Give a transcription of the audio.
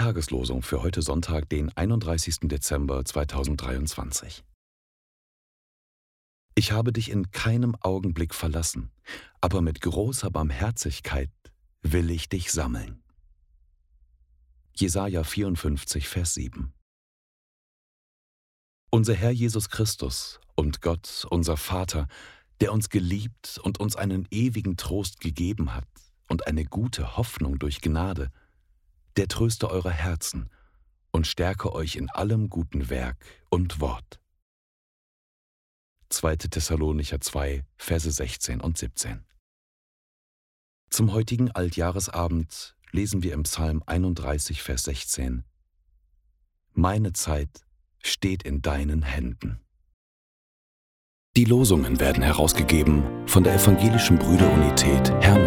Tageslosung für heute Sonntag, den 31. Dezember 2023. Ich habe dich in keinem Augenblick verlassen, aber mit großer Barmherzigkeit will ich dich sammeln. Jesaja 54, Vers 7. Unser Herr Jesus Christus und Gott, unser Vater, der uns geliebt und uns einen ewigen Trost gegeben hat und eine gute Hoffnung durch Gnade, der tröste eure Herzen und stärke euch in allem guten Werk und Wort. 2. Thessalonicher 2, Verse 16 und 17. Zum heutigen Altjahresabend lesen wir im Psalm 31, Vers 16. Meine Zeit steht in deinen Händen. Die Losungen werden herausgegeben von der Evangelischen Brüderunität Herrn